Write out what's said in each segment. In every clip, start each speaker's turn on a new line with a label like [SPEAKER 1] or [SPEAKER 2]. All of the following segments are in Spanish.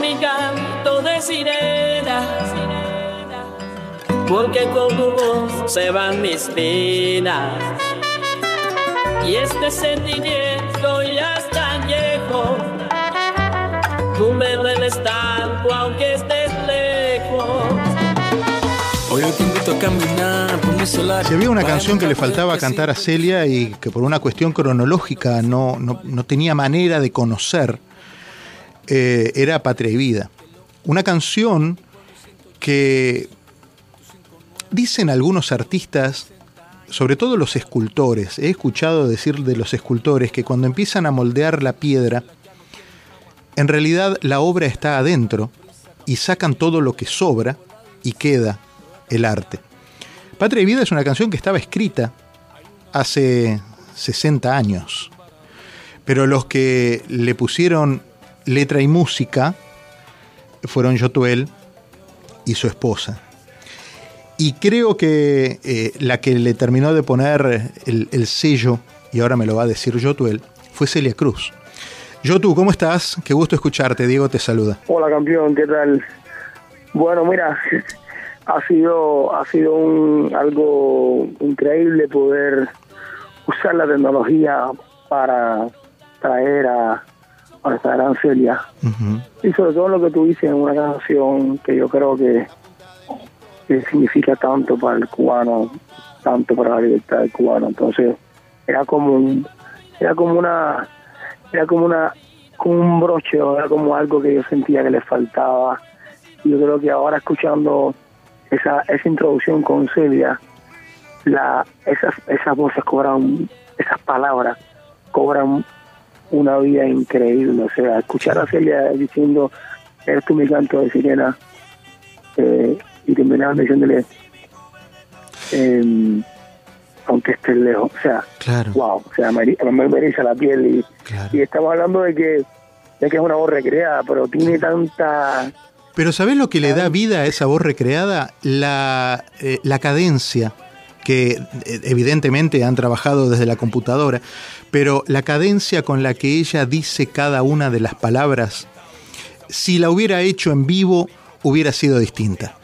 [SPEAKER 1] mi canto de sirena, porque con tu voz se van mis penas. Y este sentimiento ya es tan viejo, tú me dueles tanto aunque estés lejos. Hoy te invito a caminar por mi solar.
[SPEAKER 2] Si había una canción que le faltaba cantar a Celia y que por una cuestión cronológica no, no, no tenía manera de conocer, eh, era Patria y Vida. Una canción que dicen algunos artistas, sobre todo los escultores, he escuchado decir de los escultores que cuando empiezan a moldear la piedra, en realidad la obra está adentro y sacan todo lo que sobra y queda el arte. Patria y Vida es una canción que estaba escrita hace 60 años, pero los que le pusieron letra y música fueron Yotuel y su esposa. Y creo que eh, la que le terminó de poner el, sello, y ahora me lo va a decir Yotuel, fue Celia Cruz. Yotu, ¿cómo estás? Qué gusto escucharte. Diego te saluda.
[SPEAKER 3] Hola campeón, ¿qué tal? Bueno, mira, ha sido, ha sido un, algo increíble poder usar la tecnología para traer a, para esta gran Celia. Y sobre todo lo que tú dices en una canción que yo creo que, significa tanto para el cubano, tanto para la libertad del cubano. Entonces, era como un, era como una, era como una, como un broche, era como algo que yo sentía que le faltaba. Y yo creo que ahora escuchando esa, esa introducción con Celia, la, esas, esas voces cobran, esas palabras cobran una vida increíble. O sea, escuchar a Celia diciendo, eres tú mi canto de sirena, eh, y terminar diciéndole, eh, aunque estés lejos. O sea, wow, o sea, me, me la piel. Y, estamos hablando de que, de que es una voz recreada, pero tiene tanta...
[SPEAKER 2] Pero ¿sabes lo que le da vida a esa voz recreada? La, eh, la cadencia que eh, evidentemente han trabajado desde la computadora, pero la cadencia con la que ella dice cada una de las palabras, si la hubiera hecho en vivo, hubiera sido distinta.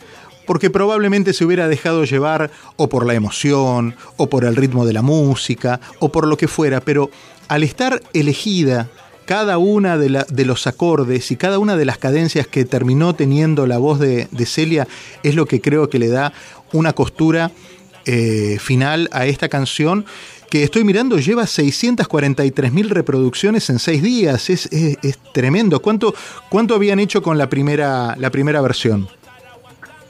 [SPEAKER 2] Porque probablemente se hubiera dejado llevar o por la emoción, o por el ritmo de la música, o por lo que fuera, pero al estar elegida cada una de, los acordes y cada una de las cadencias que terminó teniendo la voz de Celia es lo que creo que le da una costura eh, final a esta canción que estoy mirando lleva 643 mil reproducciones en seis días. Es, es, tremendo. ¿Cuánto, ¿Cuánto habían hecho con la primera, la primera versión?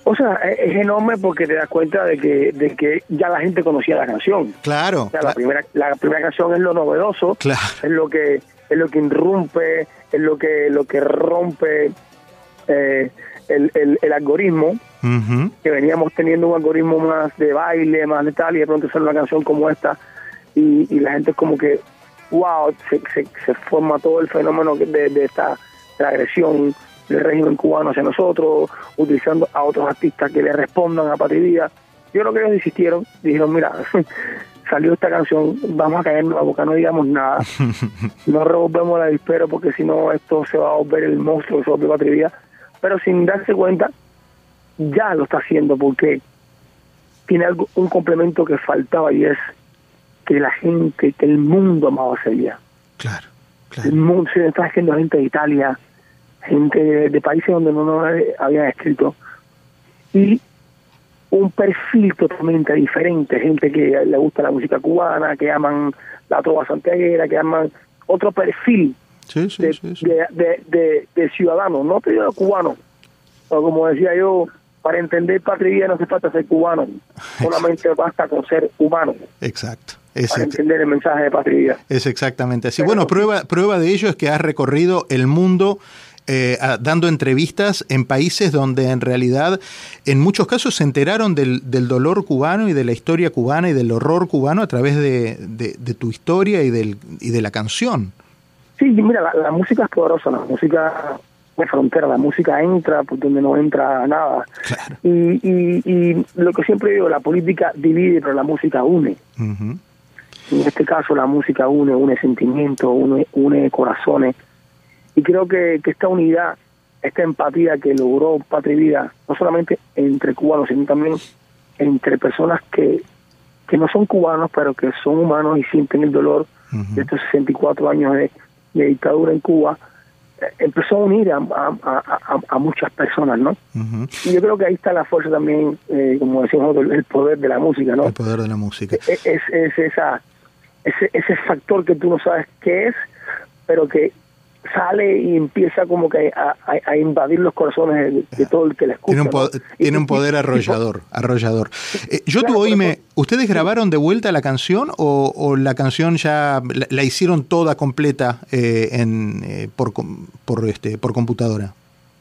[SPEAKER 3] O sea, es enorme porque te das cuenta de que, de que ya la gente conocía la canción.
[SPEAKER 2] Claro.
[SPEAKER 3] La, primera, la primera canción es lo novedoso,
[SPEAKER 2] claro.
[SPEAKER 3] es lo que es lo que irrumpe, es lo que lo que rompe eh, el, el, algoritmo, que veníamos teniendo un algoritmo más de baile, más de tal, y de pronto sale una canción como esta, y, la gente es como que, wow, se, se, forma todo el fenómeno de, de esta agresión del régimen cubano hacia nosotros, utilizando a otros artistas que le respondan a Patria Yo creo que ellos insistieron, dijeron, mira, salió esta canción, vamos a caernos la boca, no digamos nada, no revolvemos la dispero porque si no esto se va a volver el monstruo de su Patria pero sin darse cuenta ya lo está haciendo porque tiene algo, un complemento que faltaba y es que la gente, que el mundo amaba a Celia.
[SPEAKER 2] Claro, claro.
[SPEAKER 3] El mundo se está haciendo gente de Italia, gente de, países donde no, habían escrito. Y un perfil totalmente diferente, gente que le gusta la música cubana, que aman la trova santiaguera, que aman otro perfil de, de, ciudadanos, no te digo cubano, pero como decía yo, para entender patria no hace falta ser cubano, solamente basta con ser humano.
[SPEAKER 2] Exacto.
[SPEAKER 3] para entender el mensaje de patria
[SPEAKER 2] Es exactamente así. bueno, prueba, prueba de ello es que has recorrido el mundo eh, dando entrevistas en países donde en realidad en muchos casos se enteraron del, del, dolor cubano y de la historia cubana y del horror cubano a través de, de, tu historia y, del, y de la canción.
[SPEAKER 3] Sí, mira, la, música es poderosa, la música de frontera, la música entra por donde no entra nada. Y, y, lo que siempre digo, la política divide, pero la música une. En este caso la música une, une sentimientos, une, une corazones. Y creo que, que esta unidad esta empatía que logró Patria Vida, no solamente entre cubanos, sino también entre personas que, que no son cubanos, pero que son humanos y sienten el dolor de estos 64 años de, dictadura en Cuba, empezó a unir a, a, muchas personas, ¿no? Y yo creo que ahí está la fuerza también, eh, como decimos el poder de la música, ¿no?
[SPEAKER 2] El poder de la música.
[SPEAKER 3] E, e, es, es, esa, ese, ese factor que tú no sabes qué es, pero que sale y empieza como que a, invadir los corazones de, todo el que la escucha.
[SPEAKER 2] Tiene un, poder, tiene un poder arrollador, arrollador. Eh, yo tú oíme, ¿ustedes grabaron de vuelta la canción o, la canción ya la, hicieron toda completa eh, en, eh, por, por, este, por computadora?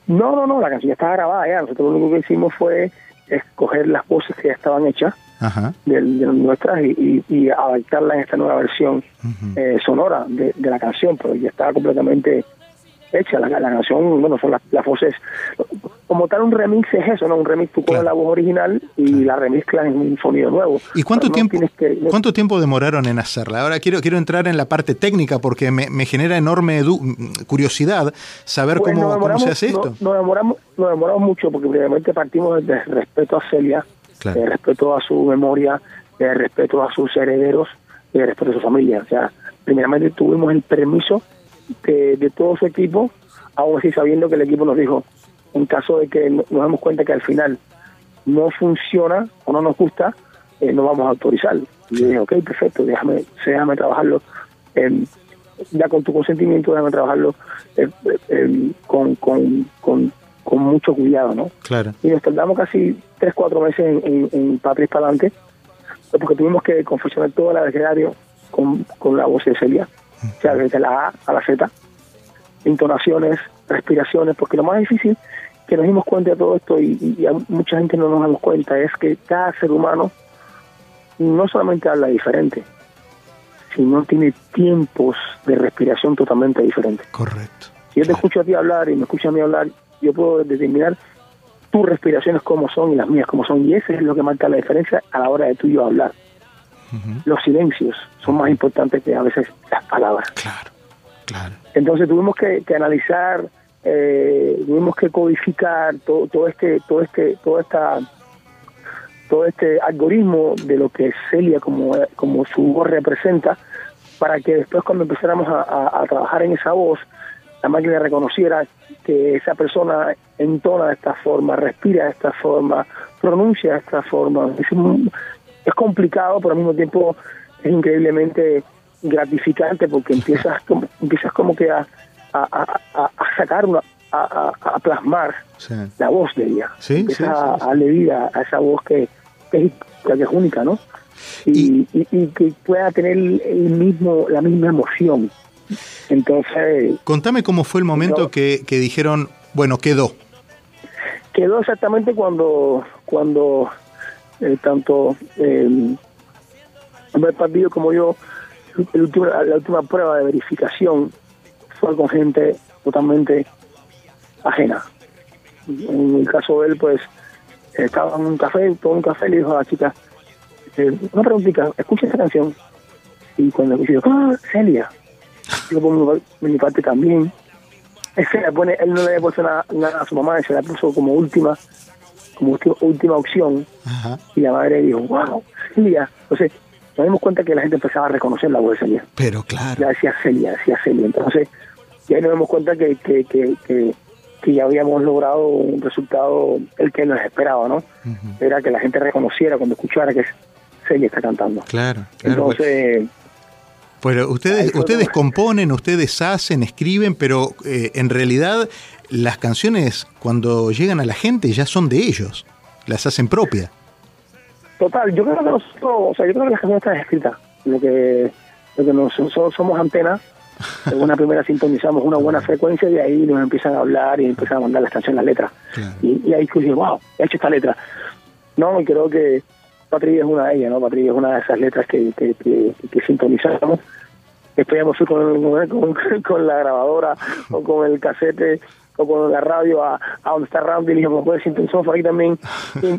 [SPEAKER 3] No, no, no, la canción ya estaba grabada ya. Nosotros lo único que hicimos fue escoger las voces que ya estaban hechas De, nuestras y, y, adaptarla en esta nueva versión eh, sonora de, la canción, pero ya estaba completamente hecha. La, la canción, bueno, son las, las, voces. Como tal, un remix es eso, ¿no? Un remix, tú pones la voz original y la remezclas en un sonido nuevo.
[SPEAKER 2] ¿Y cuánto tiempo cuánto tiempo demoraron en hacerla? Ahora quiero quiero entrar en la parte técnica porque me, me genera enorme curiosidad saber pues cómo, cómo, se hace esto.
[SPEAKER 3] Nos, demoramos, nos demoramos mucho porque primeramente partimos desde respeto a Celia de respeto a su memoria, de respeto a sus herederos, de respeto a su familia. O sea, primeramente tuvimos el permiso de, todo su equipo, aún así sabiendo que el equipo nos dijo, en caso de que nos demos cuenta que al final no funciona o no nos gusta, eh, no vamos a autorizar. Y yo dije, ok, perfecto, déjame, déjame trabajarlo, ya con tu consentimiento, déjame trabajarlo eh, eh, con, con, con, con mucho cuidado, ¿no?
[SPEAKER 2] Claro.
[SPEAKER 3] Y nos tardamos casi tres, cuatro meses en, en, Patria para adelante, porque tuvimos que confeccionar todo el abecedario con, con la voz de Celia, o sea, desde la A a la Z, intonaciones, respiraciones, porque lo más difícil que nos dimos cuenta de todo esto y, y, a mucha gente no nos damos cuenta es que cada ser humano no solamente habla diferente, sino tiene tiempos de respiración totalmente diferentes.
[SPEAKER 2] Correcto.
[SPEAKER 3] Si yo te escucho a ti hablar y me escucho a mí hablar, yo puedo determinar tus respiraciones como son y las mías como son. Y eso es lo que marca la diferencia a la hora de tú y yo hablar. Los silencios son más importantes que a veces las palabras.
[SPEAKER 2] Claro, claro.
[SPEAKER 3] Entonces tuvimos que, analizar, eh, tuvimos que codificar todo, todo este, todo este, toda esta todo este algoritmo de lo que Celia como, como su voz representa para que después cuando empezáramos a trabajar en esa voz la máquina reconociera que esa persona entona de esta forma, respira de esta forma, pronuncia de esta forma. Es, complicado, pero al mismo tiempo es increíblemente gratificante porque empiezas como, empiezas como que a, a, sacar una, a, plasmar la voz de ella.
[SPEAKER 2] Sí,
[SPEAKER 3] empiezas a, darle vida a esa voz que, es, única, ¿no? Y, y, que pueda tener el mismo la misma emoción entonces...
[SPEAKER 2] Contame cómo fue el momento que, dijeron, bueno, quedó.
[SPEAKER 3] Quedó exactamente cuando, cuando eh, tanto eh, el partido como yo, la última prueba de verificación fue con gente totalmente ajena. En el caso de él, pues, estaba en un café, todo un café, le dijo a la chica, eh, una preguntita, escucha esta canción. Y cuando escuché, ah, Celia, yo por mi, parte también. pone, él no le había puesto nada, a su mamá, se la puso como última, como última, opción. Y la madre dijo, wow, Celia. Entonces, nos dimos cuenta que la gente empezaba a reconocer la voz de Celia.
[SPEAKER 2] Pero claro.
[SPEAKER 3] Ya decía Celia, decía Celia. Entonces, ya nos dimos cuenta que, que, que, que, ya habíamos logrado un resultado el que nos esperaba, ¿no? Era que la gente reconociera cuando escuchara que Celia está cantando.
[SPEAKER 2] Claro,
[SPEAKER 3] claro. Pues. Entonces,
[SPEAKER 2] pues ustedes, ustedes componen, ustedes hacen, escriben, pero eh, en realidad las canciones cuando llegan a la gente ya son de ellos, las hacen propias.
[SPEAKER 3] Total, yo creo que nosotros, o sea, yo creo que las canciones están escritas. Lo que, lo que nosotros somos antenas, en una primera sintonizamos una buena frecuencia y ahí nos empiezan a hablar y empiezan a mandar las canciones, las letras. Y, y, ahí digo, wow, he hecho esta letra. No, y creo que Patria es una de ellas, ¿no? Patria es una de esas letras que, que, que, sintonizamos. Después ya con, con, la grabadora o con el casete o con la radio a, a donde está Randy y le dije, ¿me puedes sintonizar por aquí también?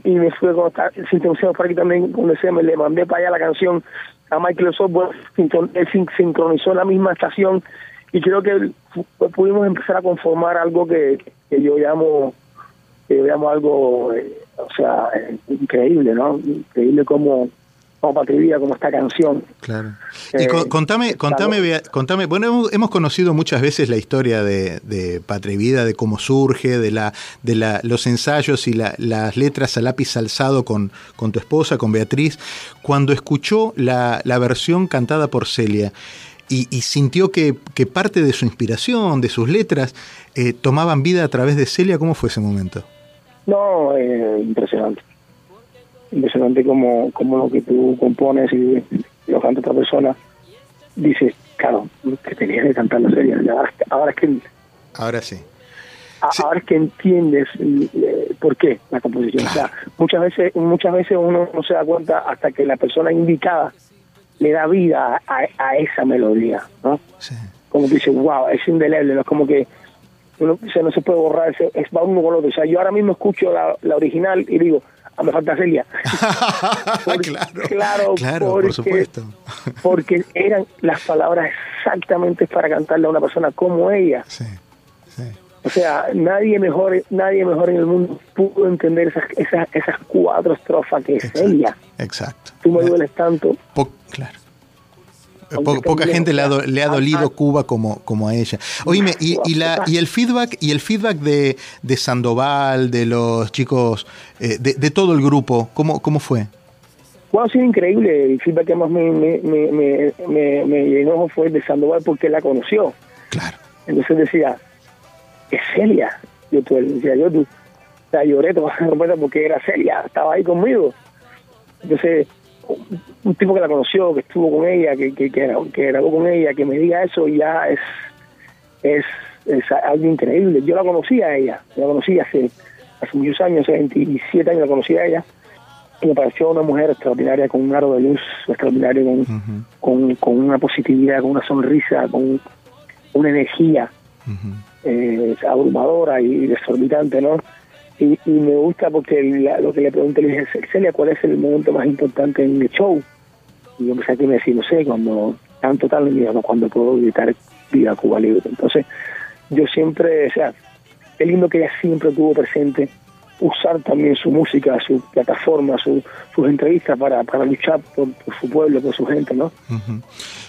[SPEAKER 3] Y, me fui con sintonizar por aquí también, cuando decía, me le mandé para allá la canción a Michael Software, él sincronizó la misma estación y creo que pudimos empezar a conformar algo que, que yo llamo que yo llamo algo eh, o sea increíble no increíble como como Patria como esta canción.
[SPEAKER 2] Claro. Y contame, contame, contame, bueno, hemos, conocido muchas veces la historia de, de Patria Vida, de cómo surge, de la, de la, los ensayos y las letras a lápiz alzado con, con tu esposa, con Beatriz. Cuando escuchó la, la versión cantada por Celia, y, sintió que, que, parte de su inspiración, de sus letras, eh, tomaban vida a través de Celia. ¿Cómo fue ese momento?
[SPEAKER 3] No, eh, impresionante impresionante como, como lo que tú compones y lo canta otra persona, dices, claro, que tenías que cantar la serie. Ahora, es que...
[SPEAKER 2] Ahora sí.
[SPEAKER 3] Ahora es que entiendes eh, por qué la composición. muchas veces muchas veces uno no se da cuenta hasta que la persona indicada le da vida a, esa melodía, ¿no? Como que dice, wow, es indeleble, no es como que uno, no se puede borrar, es, es va uno con otro. O sea, yo ahora mismo escucho la, la original y digo, a me falta Celia.
[SPEAKER 2] claro, claro, por supuesto.
[SPEAKER 3] porque eran las palabras exactamente para cantarle a una persona como ella. Sí, sí. O sea, nadie mejor, nadie mejor en el mundo pudo entender esas, esas, esas cuatro estrofas que es Celia.
[SPEAKER 2] Exacto.
[SPEAKER 3] Tú me dueles tanto.
[SPEAKER 2] claro poca gente le ha, le ha dolido Cuba como, como a ella. Oíme, y, y, la, y el feedback, y el feedback de, de Sandoval, de los chicos, eh, de, de, todo el grupo, ¿cómo, cómo fue?
[SPEAKER 3] Bueno, ha sido increíble. El feedback que más me, me, me, me, me llenó fue de Sandoval porque la conoció.
[SPEAKER 2] Claro.
[SPEAKER 3] Entonces decía, es Celia. Yo decía, yo tú, la lloré porque era Celia, estaba ahí conmigo. Entonces, un tipo que la conoció, que estuvo con ella, que, que, que, grabó con ella, que me diga eso ya es, es, algo increíble. Yo la conocí a ella, la conocí hace, hace muchos años, hace 27 años la conocí a ella, y me pareció una mujer extraordinaria, con un aro de luz extraordinario, con, con, una positividad, con una sonrisa, con una energía eh, abrumadora y desorbitante, ¿no? Y, me gusta porque lo que le pregunté le dije, Celia, ¿cuál es el momento más importante en el show? Y yo empecé a me decía, no sé, cuando tanto tal, y cuando puedo gritar Viva Cuba Libre. Entonces, yo siempre, o sea, es lindo que ella siempre tuvo presente usar también su música, su plataforma, sus entrevistas para, para luchar por, su pueblo, por su gente, ¿no?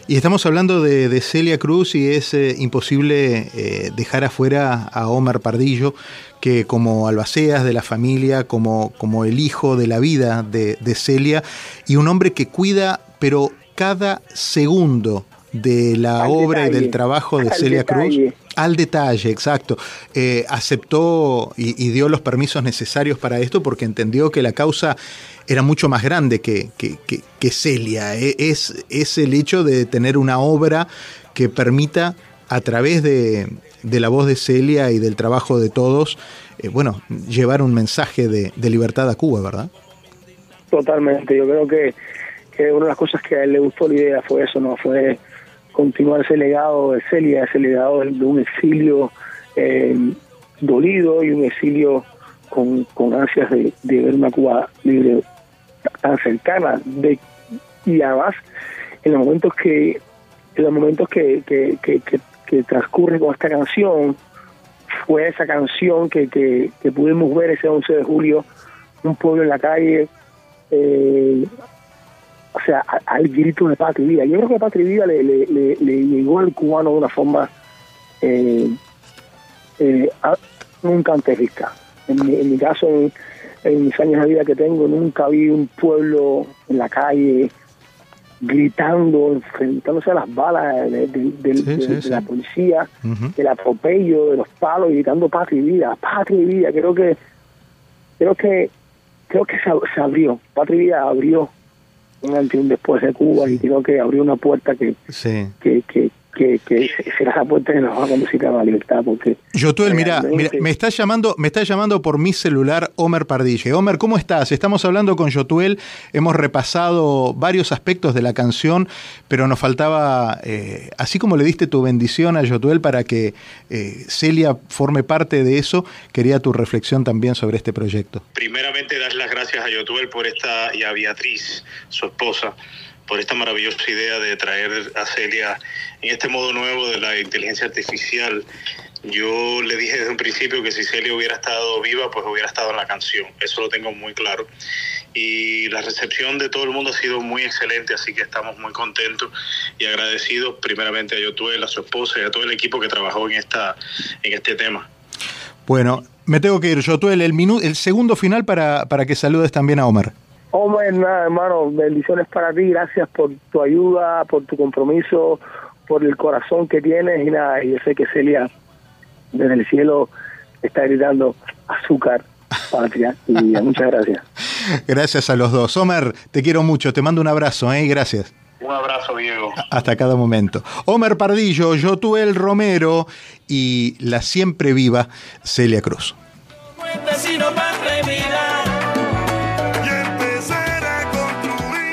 [SPEAKER 2] Y estamos hablando de, Celia Cruz y es eh, imposible eh, dejar afuera a Omar Pardillo, que como albaceas de la familia, como, como el hijo de la vida de, Celia, y un hombre que cuida, pero cada segundo de la obra y del trabajo de Celia Cruz. Al detalle, exacto. Eh, aceptó y, dio los permisos necesarios para esto porque entendió que la causa era mucho más grande que, que, Celia. E, es, es el hecho de tener una obra que permita, a través de, de la voz de Celia y del trabajo de todos, eh, bueno, llevar un mensaje de, libertad a Cuba, ¿verdad?
[SPEAKER 3] Totalmente, yo creo que, una de las cosas que a él le gustó la idea fue eso, ¿no? Fue continuar ese legado de Celia, ese legado de, un exilio eh, dolido y un exilio con, con ansias de, ver una Cuba libre tan cercana de, y además en los momentos que en los momentos que, que, que, que transcurre con esta canción fue esa canción que, que, pudimos ver ese 11 de julio, un pueblo en la calle, eh, o sea, al grito de patria y vida. Yo creo que patria y vida le, le, llegó al cubano de una forma eh, eh, nunca antes vista. En mi, en mi caso, en, en, mis años de vida que tengo, nunca vi un pueblo en la calle gritando, enfrentándose a las balas de, la policía, del atropello, de los palos, gritando patria y vida, patria y vida. Creo que, creo que, creo que se, abrió, patria y vida abrió un antes y un después de Cuba y creo que abrió una puerta que, que, que, que, que será la puerta que nos va a conducir a la libertad porque
[SPEAKER 2] Yotuel, mira, mira, me está llamando, me está llamando por mi celular Homer Pardille. Homer, ¿cómo estás? Estamos hablando con Yotuel, hemos repasado varios aspectos de la canción, pero nos faltaba, eh, así como le diste tu bendición a Yotuel para que eh, Celia forme parte de eso, quería tu reflexión también sobre este proyecto.
[SPEAKER 4] Primeramente, dar las gracias a Yotuel por esta y a Beatriz, su esposa, por esta maravillosa idea de traer a Celia en este modo nuevo de la inteligencia artificial Yo le dije desde un principio que si Celia hubiera estado viva, pues hubiera estado en la canción. Eso lo tengo muy claro. Y la recepción de todo el mundo ha sido muy excelente, así que estamos muy contentos y agradecidos primeramente a Yotuel, a su esposa y a todo el equipo que trabajó en, esta, en este tema.
[SPEAKER 2] Bueno, me tengo que ir, Yotuel, el, el segundo final para, para que saludes también a Omar.
[SPEAKER 3] Omar, nada, hermano, bendiciones para ti, gracias por tu ayuda, por tu compromiso, por el corazón que tienes y nada, y yo sé que Celia desde el cielo está gritando azúcar, patria, y muchas gracias.
[SPEAKER 2] Gracias a los dos. Omar, te quiero mucho, te mando un abrazo, ¿eh? Gracias.
[SPEAKER 4] Un abrazo, Diego.
[SPEAKER 2] Hasta cada momento. Omar Pardillo, Yotuel Romero y la siempre viva Celia Cruz.